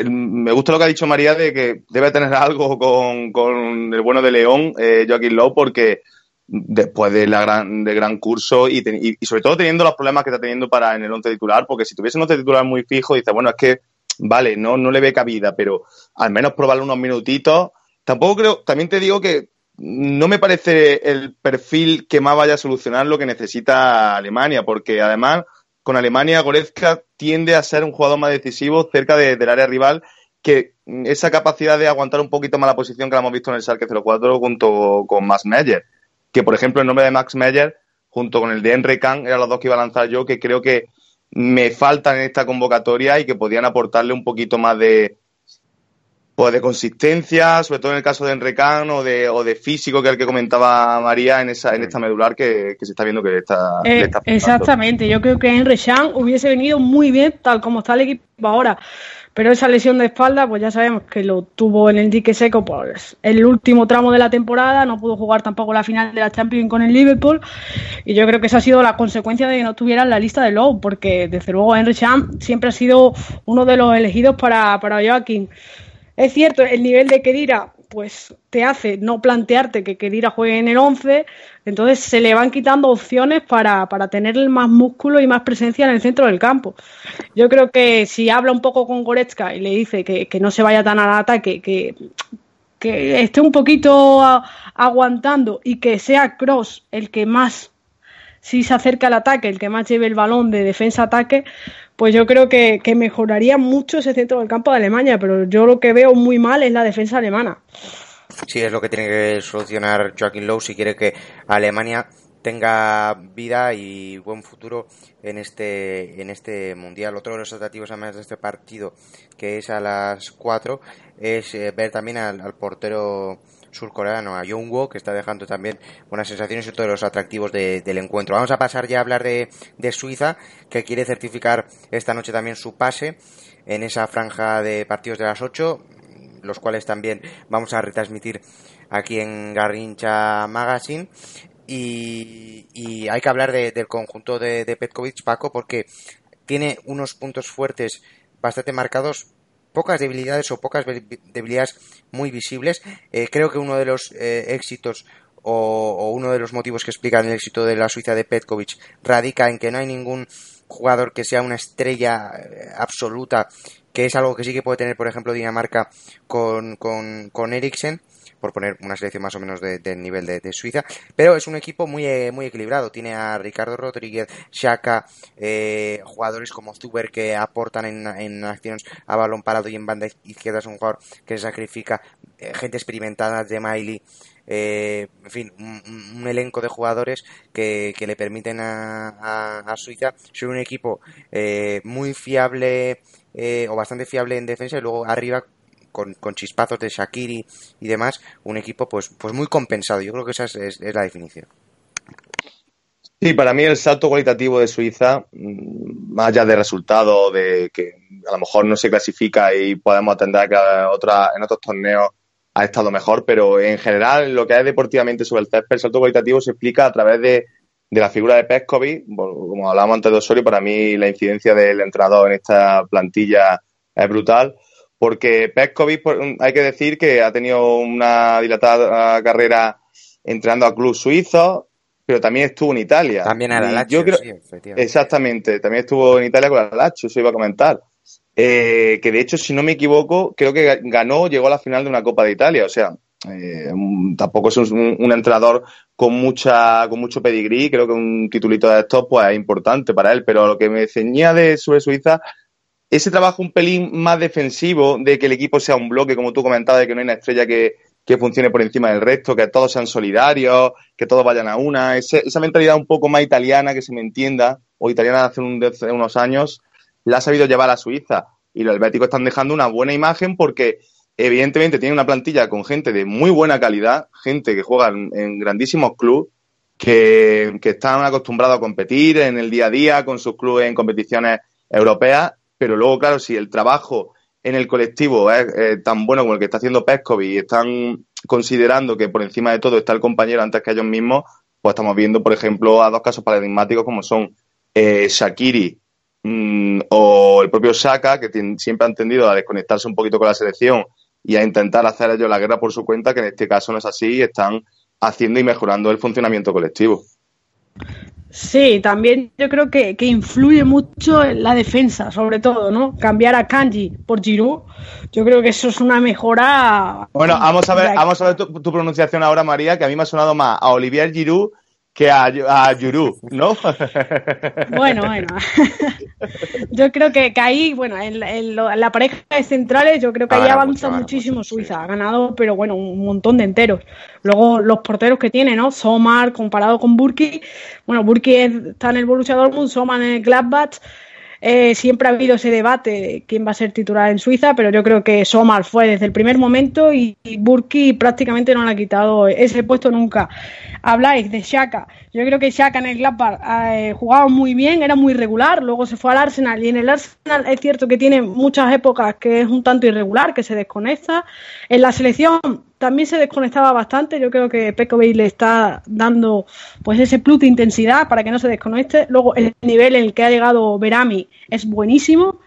Me gusta lo que ha dicho María de que debe tener algo con, con el bueno de León, eh, Joaquín Lowe, porque después de la gran, del gran curso y- y sobre todo teniendo los problemas que está teniendo para en el once titular, porque si tuviese un once titular muy fijo, dice, bueno, es que, vale, no, no le ve cabida, pero al menos probarle unos minutitos. Tampoco creo, también te digo que no me parece el perfil que más vaya a solucionar lo que necesita Alemania, porque además con Alemania Goretzka tiende a ser un jugador más decisivo cerca de- del área rival que esa capacidad de aguantar un poquito más la posición que la hemos visto en el Schalke 04 junto con Max Meyer, que por ejemplo el nombre de Max Meyer junto con el de Henry Kahn eran los dos que iba a lanzar yo, que creo que me faltan en esta convocatoria y que podían aportarle un poquito más de pues de consistencia, sobre todo en el caso de Enrecán o de, o de físico, que es el que comentaba María en esa en esta medular que, que se está viendo que le está, Eh, le está faltando. exactamente, yo creo que Henry Chan hubiese venido muy bien tal como está el equipo ahora, pero esa lesión de espalda, pues ya sabemos que lo tuvo en el dique seco pues el último tramo de la temporada, no pudo jugar tampoco la final de la Champions con el Liverpool. Y yo creo que esa ha sido la consecuencia de que no estuviera en la lista de Lowe, porque desde luego Henry siempre ha sido uno de los elegidos para, para Joaquín. Es cierto, el nivel de Kedira pues te hace no plantearte que Kedira juegue en el 11, entonces se le van quitando opciones para, para tener más músculo y más presencia en el centro del campo. Yo creo que si habla un poco con Goretzka y le dice que, que no se vaya tan al ataque, que, que esté un poquito aguantando y que sea Cross el que más si se acerca al ataque, el que más lleve el balón de defensa-ataque, pues yo creo que, que mejoraría mucho ese centro del campo de Alemania, pero yo lo que veo muy mal es la defensa alemana. Sí, es lo que tiene que solucionar Joaquín Lowe si quiere que Alemania tenga vida y buen futuro en este en este mundial. Otro de los atractivos además de este partido, que es a las 4, es eh, ver también al, portero surcoreano, a Jungwo, que está dejando también buenas sensaciones y todos los atractivos de- del encuentro. Vamos a pasar ya a hablar de, de Suiza, que quiere certificar esta noche también su pase en esa franja de partidos de las 8 los cuales también vamos a retransmitir aquí en Garrincha Magazine. Y, hay que hablar del conjunto de, de Petkovic, Paco, porque tiene unos puntos fuertes bastante marcados, pocas debilidades o pocas debilidades muy visibles. Eh, creo que uno de los eh, éxitos o, uno de los motivos que explican el éxito de la Suiza de Petkovic radica en que no hay ningún jugador que sea una estrella eh, absoluta, que es algo que sí que puede tener, por ejemplo, Dinamarca con, con, con Eriksen por poner una selección más o menos del de nivel de, Suiza, pero es un equipo muy, eh, muy equilibrado. Tiene a Ricardo Rodríguez, Shaka, eh, jugadores como Zuber que aportan en, acciones a balón parado y en banda izquierda es un jugador que se sacrifica, eh, gente experimentada de Miley. en fin, un, elenco de jugadores que, le permiten a, a, Suiza ser un equipo muy fiable o bastante fiable en defensa y luego arriba con, chispazos de Shakiri y demás, un equipo pues, pues muy compensado. Yo creo que esa es, la definición. Sí, para mí el salto cualitativo de Suiza, mm, más allá de resultado, de que a lo mejor no se clasifica y podemos atender que otra, en otros torneos ha estado mejor, pero en general lo que es deportivamente sobre el césped, el salto cualitativo se explica a través de, la figura de Pescovi, como hablábamos antes de Osorio, para mí la incidencia del entrenador en esta plantilla es brutal porque Pescovic, hay que decir que ha tenido una dilatada carrera entrenando a club suizo, pero también estuvo en Italia. También en la sí, Exactamente, también estuvo en Italia con la Lazio, eso iba a comentar. Eh, que de hecho, si no me equivoco, creo que ganó, llegó a la final de una Copa de Italia, o sea, eh, tampoco es un, un, entrenador con mucha con mucho pedigrí, creo que un titulito de estos pues es importante para él, pero lo que me ceñía de sobre Suiza ese trabajo un pelín más defensivo, de que el equipo sea un bloque, como tú comentabas, de que no hay una estrella que, funcione por encima del resto, que todos sean solidarios, que todos vayan a una, esa mentalidad un poco más italiana, que se me entienda, o italiana de hace, unos años, la ha sabido llevar a Suiza. Y los helvéticos están dejando una buena imagen porque evidentemente tienen una plantilla con gente de muy buena calidad, gente que juega en, grandísimos clubes, que, que, están acostumbrados a competir en el día a día con sus clubes en competiciones europeas pero luego, claro, si el trabajo en el colectivo es tan bueno como el que está haciendo Pescovi y están considerando que por encima de todo está el compañero antes que ellos mismos, pues estamos viendo, por ejemplo, a dos casos paradigmáticos como son eh, Shakiri mm, o el propio Saka, que siempre han tendido a desconectarse un poquito con la selección y a intentar hacer ellos la guerra por su cuenta, que en este caso no es así y están haciendo y mejorando el funcionamiento colectivo. Sí, también yo creo que, influye mucho en la defensa, sobre todo, ¿no? Cambiar a Kanji por Giroud, yo creo que eso es una mejora. Bueno, vamos a ver, vamos a ver tu, tu pronunciación ahora, María, que a mí me ha sonado más a Olivier Giroud que a, a Yuru, ¿no? Bueno, bueno. yo creo que, que ahí, bueno, en, la pareja de centrales, yo creo que ahí avanza muchísimo Suiza. Ha ganado, pero bueno, un montón de enteros. Luego los porteros que tiene, ¿no? Somar comparado con Burki. Bueno, Burki está en el Borussia Dortmund, Somar en el Gladbach. Eh, siempre ha habido ese debate de quién va a ser titular en Suiza, pero yo creo que Somar fue desde el primer momento y, Burki prácticamente no le ha quitado ese puesto nunca. Habláis de Shaka. Yo creo que Shaka en el Gladbach eh, jugaba muy bien, era muy regular, luego se fue al Arsenal y en el Arsenal es cierto que tiene muchas épocas que es un tanto irregular, que se desconecta. En la selección también se desconectaba bastante. Yo creo que Pekovic le está dando pues ese plus de intensidad para que no se desconecte. Luego el nivel en el que ha llegado Berami es buenísimo.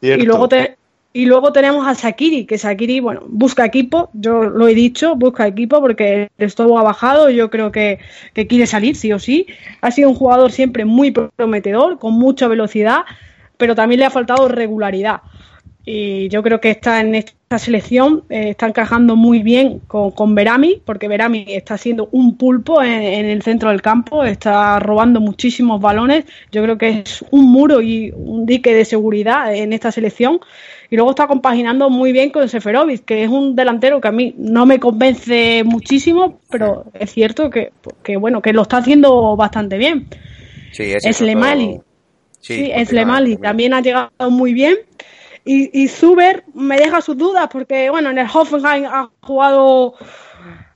Y luego y luego tenemos a Sakiri, que Sakiri, bueno, busca equipo, yo lo he dicho, busca equipo porque el ha bajado, yo creo que, que quiere salir sí o sí. Ha sido un jugador siempre muy prometedor, con mucha velocidad, pero también le ha faltado regularidad y yo creo que está en esta selección, eh, está encajando muy bien con, con Berami, porque Berami está siendo un pulpo en, el centro del campo, está robando muchísimos balones, yo creo que es un muro y un dique de seguridad en esta selección, y luego está compaginando muy bien con Seferovic, que es un delantero que a mí no me convence muchísimo, pero es cierto que, bueno, que lo está haciendo bastante bien. Sí, es, Lemali. Sí, es Lemali, también ha llegado muy bien y, y Zuber me deja sus dudas porque, bueno, en el Hoffenheim ha jugado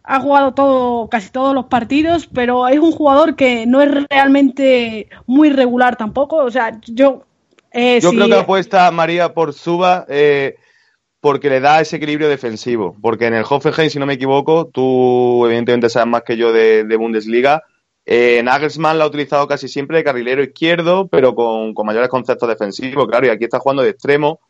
ha jugado todo, casi todos los partidos, pero es un jugador que no es realmente muy regular tampoco. O sea, yo. Eh, yo creo que apuesta María por Suba. Eh, porque le da ese equilibrio defensivo. Porque en el Hoffenheim, si no me equivoco, tú evidentemente sabes más que yo de, Bundesliga, eh, Nagelsmann la ha utilizado casi siempre de carrilero izquierdo, pero con, mayores conceptos defensivos, claro, y aquí está jugando de extremo,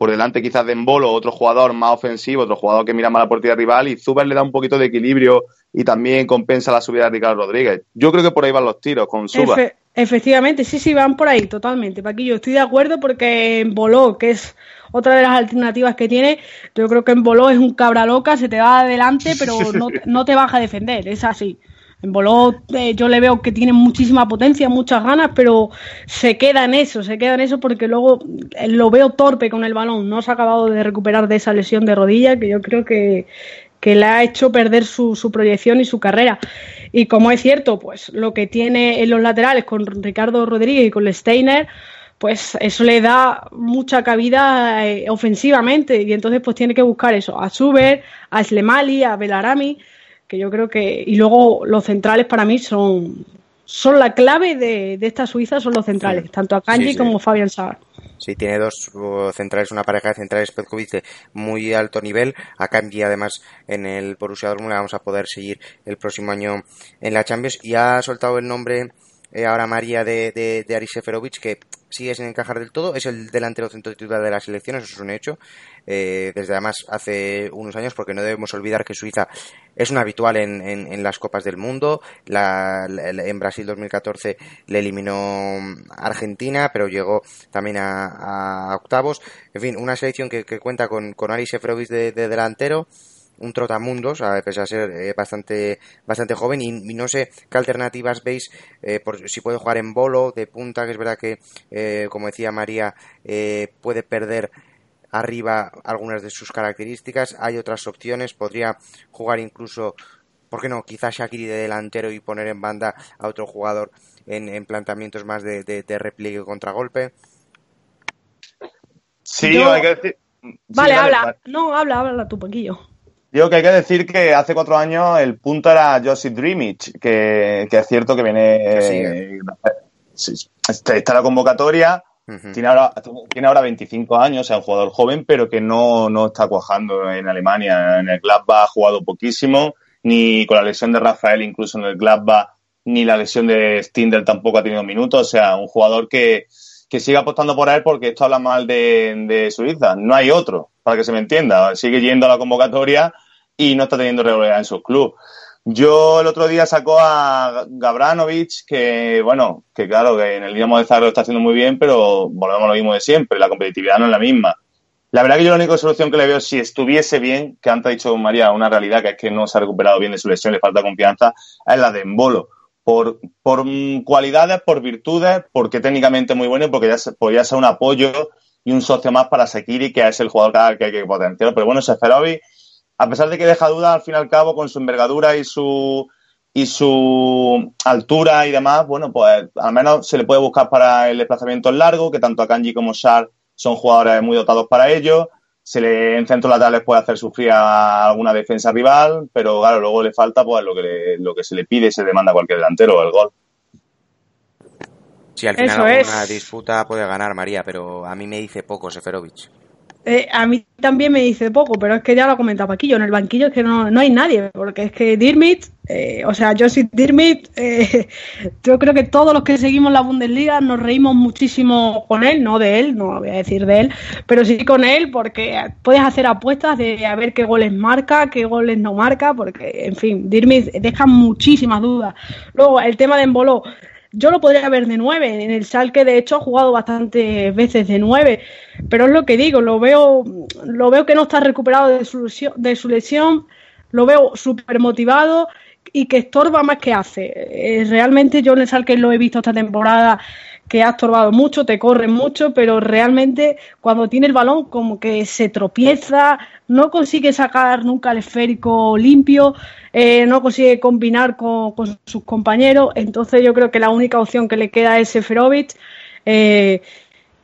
por delante quizás de Embolo, otro jugador más ofensivo, otro jugador que mira más la portería rival, y Zuber le da un poquito de equilibrio y también compensa la subida de Ricardo Rodríguez. Yo creo que por ahí van los tiros con Zuber. efectivamente, sí, sí, van por ahí, totalmente, Paquillo. Estoy de acuerdo porque Embolo, que es otra de las alternativas que tiene, yo creo que Embolo es un cabra loca, se te va adelante, pero no, no te baja a defender, es así. En Boló eh, yo le veo que tiene muchísima potencia, muchas ganas, pero se queda en eso, se queda en eso porque luego eh, lo veo torpe con el balón. No se ha acabado de recuperar de esa lesión de rodilla que yo creo que, que le ha hecho perder su, su, proyección y su carrera. Y como es cierto, pues lo que tiene en los laterales con Ricardo Rodríguez y con Steiner, pues eso le da mucha cabida eh, ofensivamente y entonces pues tiene que buscar eso, a Suber, a Slemali, a Belarami que yo creo que. Y luego los centrales para mí son, son la clave de, esta Suiza, son los centrales, tanto a Kanji como Fabian Saar. Sí, tiene dos uh, centrales, una pareja de centrales Petkovic de muy alto nivel. A Kanji, además, en el Borussia Dortmund vamos a poder seguir el próximo año en la Champions. Y ha soltado el nombre eh, ahora María de, de, de Aris Seferovic, que sigue sin encajar del todo. Es el delantero centro titular de la selección, eso es un hecho. Eh, desde además hace unos años, porque no debemos olvidar que Suiza es un habitual en, en, las Copas del Mundo. La, en Brasil 2014 le eliminó Argentina, pero llegó también a, octavos. En fin, una selección que, cuenta con, con Aris Seferovic de delantero un trotamundos, a pesar de ser eh, bastante, bastante joven, y, no sé qué alternativas veis, eh, por, si puede jugar en bolo, de punta, que es verdad que, eh, como decía María, puede perder arriba algunas de sus características, hay otras opciones, podría jugar incluso, ¿por qué no? Quizás Shakiri de delantero y poner en banda a otro jugador en, planteamientos más de, de, repliegue o contragolpe. Sí, hay que decir... Vale, habla. No, habla, habla tu poquillo. Digo que hay que decir que hace cuatro años el punto era Josip Dreamich, que, es cierto que viene. Eh, está, está la convocatoria. Tiene, ahora, tiene ahora 25 años, es un jugador joven, pero que no, no está cuajando en Alemania. En el Gladbach ha jugado poquísimo, ni con la lesión de Rafael, incluso en el Gladbach, ni la lesión de Stindl tampoco ha tenido minutos. O sea, un jugador que, que sigue apostando por él porque esto habla mal de, de Suiza. No hay otro para que se me entienda. Sigue yendo a la convocatoria y no está teniendo regularidad en su club. Yo el otro día sacó a Gabranovic, que bueno, que claro, que en el Dinamo de lo está haciendo muy bien, pero volvemos a lo mismo de siempre, la competitividad no es la misma. La verdad que yo la única solución que le veo, si estuviese bien, que antes ha dicho María una realidad, que es que no se ha recuperado bien de su lesión, le falta confianza, es la de Embolo. Por, por cualidades, por virtudes, porque técnicamente muy bueno y porque ya podría ser un apoyo y un socio más para Sekiri, que es el jugador que hay que potenciar. Pero bueno, Seferovic, a pesar de que deja duda, al fin y al cabo, con su envergadura y su y su altura y demás, bueno, pues al menos se le puede buscar para el desplazamiento largo, que tanto a Kanji como Shar son jugadores muy dotados para ello. Se le, en centro laterales puede hacer sufrir a alguna defensa rival, pero claro, luego le falta pues lo que, lo que se le pide y se demanda a cualquier delantero, el gol. Sí, al final alguna disputa puede ganar María, pero a mí me dice poco Seferovic. Eh, a mí también me dice poco, pero es que ya lo ha comentado Paquillo, en el banquillo es que no, no hay nadie, porque es que Dirmit, eh, o sea, Josip Dirmit, eh, yo creo que todos los que seguimos la Bundesliga nos reímos muchísimo con él, no de él, no voy a decir de él, pero sí con él, porque puedes hacer apuestas de a ver qué goles marca, qué goles no marca, porque, en fin, Dirmit deja muchísimas dudas. Luego, el tema de Embolo, yo lo podría ver de nueve. En el Salque, de hecho, ha jugado bastantes veces de nueve. Pero es lo que digo, lo veo, lo veo que no está recuperado de su, de su lesión, lo veo súper motivado y que estorba más que hace. Eh, realmente yo en el Salque lo he visto esta temporada que ha estorbado mucho, te corre mucho, pero realmente cuando tiene el balón como que se tropieza, no consigue sacar nunca el esférico limpio, eh, no consigue combinar con, sus compañeros, entonces yo creo que la única opción que le queda es Seferovic eh,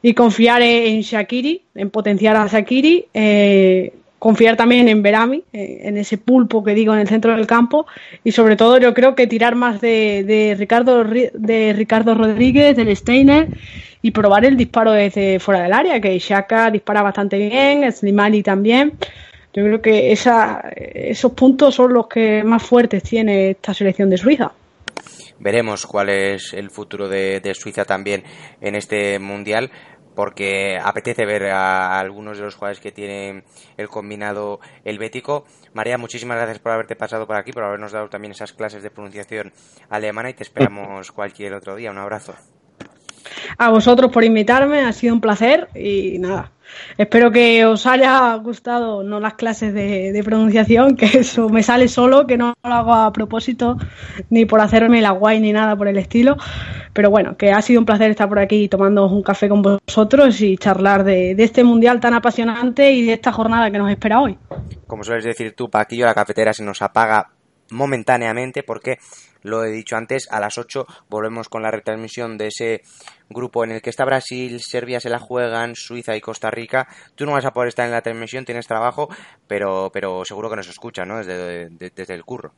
y confiar en Shakiri, en potenciar a Shakiri. Eh, confiar también en Berami, eh, en ese pulpo que digo en el centro del campo y sobre todo yo creo que tirar más de, de Ricardo de Ricardo Rodríguez, del Steiner y probar el disparo desde fuera del área, que Shaka dispara bastante bien, Slimani también. Yo creo que esa, esos puntos son los que más fuertes tiene esta selección de Suiza. Veremos cuál es el futuro de, de Suiza también en este mundial porque apetece ver a algunos de los jugadores que tiene el combinado helvético. María, muchísimas gracias por haberte pasado por aquí, por habernos dado también esas clases de pronunciación alemana y te esperamos cualquier otro día. Un abrazo. A vosotros por invitarme, ha sido un placer y nada, Espero que os haya gustado no las clases de, pronunciación, que eso me sale solo, que no lo hago a propósito, ni por hacerme la guay ni nada por el estilo. Pero bueno, que ha sido un placer estar por aquí tomando un café con vosotros y charlar de, de este mundial tan apasionante y de esta jornada que nos espera hoy. Como sueles decir tú, Paquillo, la cafetera se nos apaga momentáneamente porque lo he dicho antes, a las 8 volvemos con la retransmisión de ese grupo en el que está Brasil, Serbia se la juegan, Suiza y Costa Rica. Tú no vas a poder estar en la transmisión, tienes trabajo, pero, pero seguro que nos escucha, ¿no? Desde, desde el curro.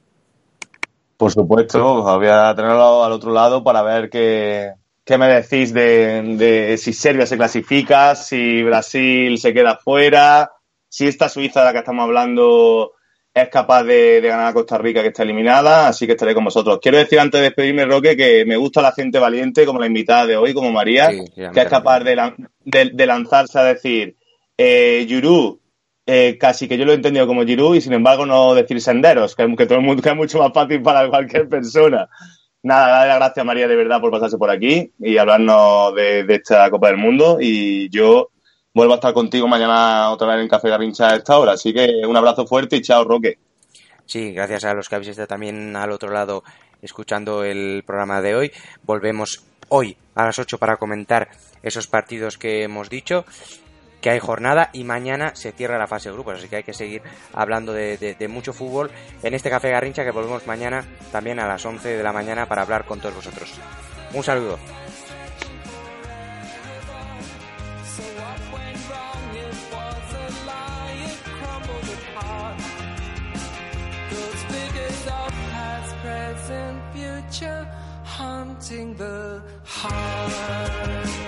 Por supuesto, voy a tenerlo al otro lado para ver qué, qué me decís de, de, si Serbia se clasifica, si Brasil se queda fuera, si esta Suiza de la que estamos hablando es capaz de, ganar a Costa Rica que está eliminada, así que estaré con vosotros. Quiero decir antes de despedirme, Roque, que me gusta la gente valiente, como la invitada de hoy, como María, que es capaz de, lanzarse a decir, eh, Yuru, eh, casi que yo lo he entendido como Yuru y sin embargo no decir senderos, que, que todo el mundo que es mucho más fácil para cualquier persona. Nada, darle las gracias María de verdad por pasarse por aquí y hablarnos de, de esta Copa del Mundo y yo vuelvo a estar contigo mañana otra vez en Café Garrincha a esta hora. Así que un abrazo fuerte y chao, Roque. Sí, gracias a los que habéis estado también al otro lado escuchando el programa de hoy. Volvemos hoy a las 8 para comentar esos partidos que hemos dicho que hay jornada y mañana se cierra la fase de grupos, así que hay que seguir hablando de, mucho fútbol en este Café Garrincha que volvemos mañana también a las 11 de la mañana para hablar con todos vosotros. Un saludo. Haunting the heart.